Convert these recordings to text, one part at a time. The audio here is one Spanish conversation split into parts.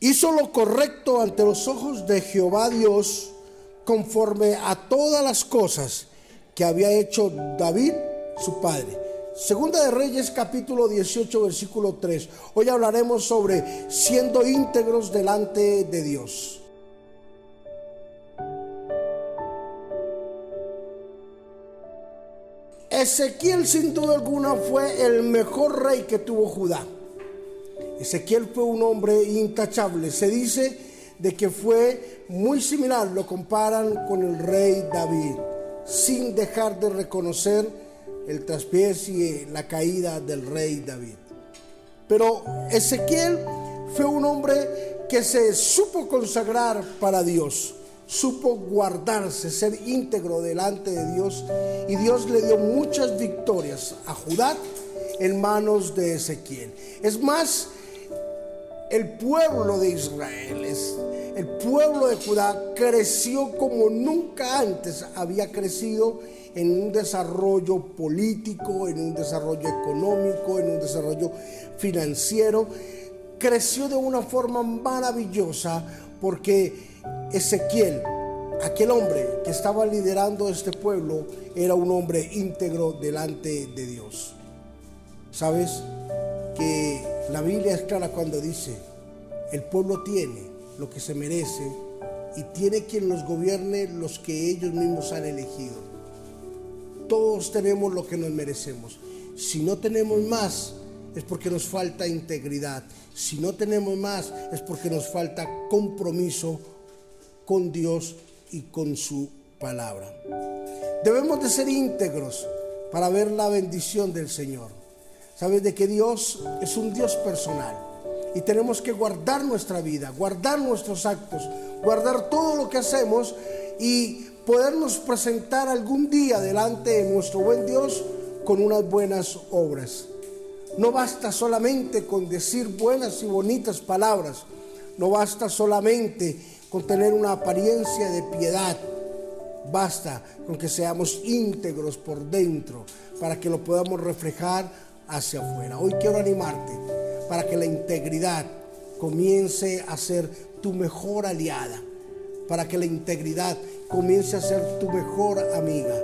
hizo lo correcto ante los ojos de Jehová Dios conforme a todas las cosas que había hecho David, su padre. Segunda de Reyes capítulo 18 versículo 3. Hoy hablaremos sobre siendo íntegros delante de Dios. Ezequiel sin duda alguna fue el mejor rey que tuvo Judá. Ezequiel fue un hombre intachable. Se dice de que fue muy similar, lo comparan con el rey David, sin dejar de reconocer el traspiés y la caída del rey David. Pero Ezequiel fue un hombre que se supo consagrar para Dios supo guardarse, ser íntegro delante de Dios y Dios le dio muchas victorias a Judá en manos de Ezequiel. Es más, el pueblo de Israel, el pueblo de Judá creció como nunca antes había crecido en un desarrollo político, en un desarrollo económico, en un desarrollo financiero. Creció de una forma maravillosa porque Ezequiel, aquel hombre que estaba liderando este pueblo, era un hombre íntegro delante de Dios. ¿Sabes? Que la Biblia es clara cuando dice, el pueblo tiene lo que se merece y tiene quien los gobierne los que ellos mismos han elegido. Todos tenemos lo que nos merecemos. Si no tenemos más, es porque nos falta integridad. Si no tenemos más, es porque nos falta compromiso con Dios y con su palabra. Debemos de ser íntegros para ver la bendición del Señor. Sabes de que Dios es un Dios personal y tenemos que guardar nuestra vida, guardar nuestros actos, guardar todo lo que hacemos y podernos presentar algún día delante de nuestro buen Dios con unas buenas obras. No basta solamente con decir buenas y bonitas palabras, no basta solamente con tener una apariencia de piedad. Basta con que seamos íntegros por dentro para que lo podamos reflejar hacia afuera. Hoy quiero animarte para que la integridad comience a ser tu mejor aliada, para que la integridad comience a ser tu mejor amiga.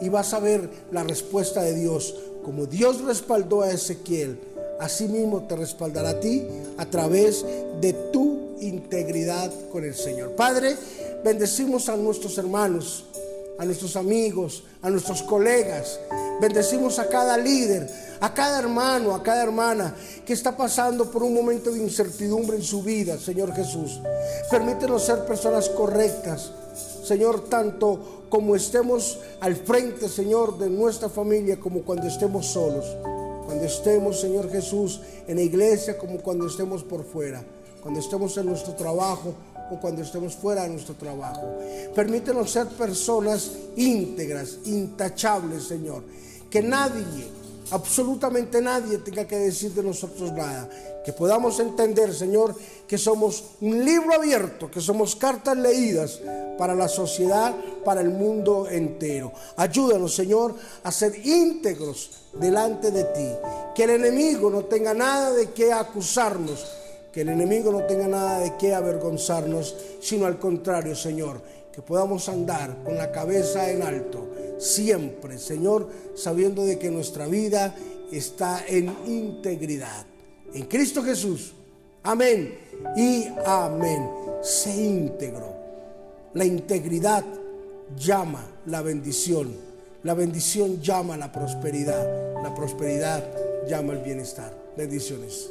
Y vas a ver la respuesta de Dios. Como Dios respaldó a Ezequiel, así mismo te respaldará a ti a través de tu integridad con el Señor. Padre, bendecimos a nuestros hermanos, a nuestros amigos, a nuestros colegas. Bendecimos a cada líder, a cada hermano, a cada hermana que está pasando por un momento de incertidumbre en su vida, Señor Jesús. Permítenos ser personas correctas, Señor, tanto como estemos al frente, Señor, de nuestra familia, como cuando estemos solos. Cuando estemos, Señor Jesús, en la iglesia, como cuando estemos por fuera cuando estemos en nuestro trabajo o cuando estemos fuera de nuestro trabajo. Permítenos ser personas íntegras, intachables, Señor. Que nadie, absolutamente nadie tenga que decir de nosotros nada. Que podamos entender, Señor, que somos un libro abierto, que somos cartas leídas para la sociedad, para el mundo entero. Ayúdanos, Señor, a ser íntegros delante de ti. Que el enemigo no tenga nada de qué acusarnos que el enemigo no tenga nada de qué avergonzarnos, sino al contrario, Señor, que podamos andar con la cabeza en alto, siempre, Señor, sabiendo de que nuestra vida está en integridad. En Cristo Jesús. Amén y amén. Sé íntegro. La integridad llama la bendición. La bendición llama la prosperidad. La prosperidad llama el bienestar. Bendiciones.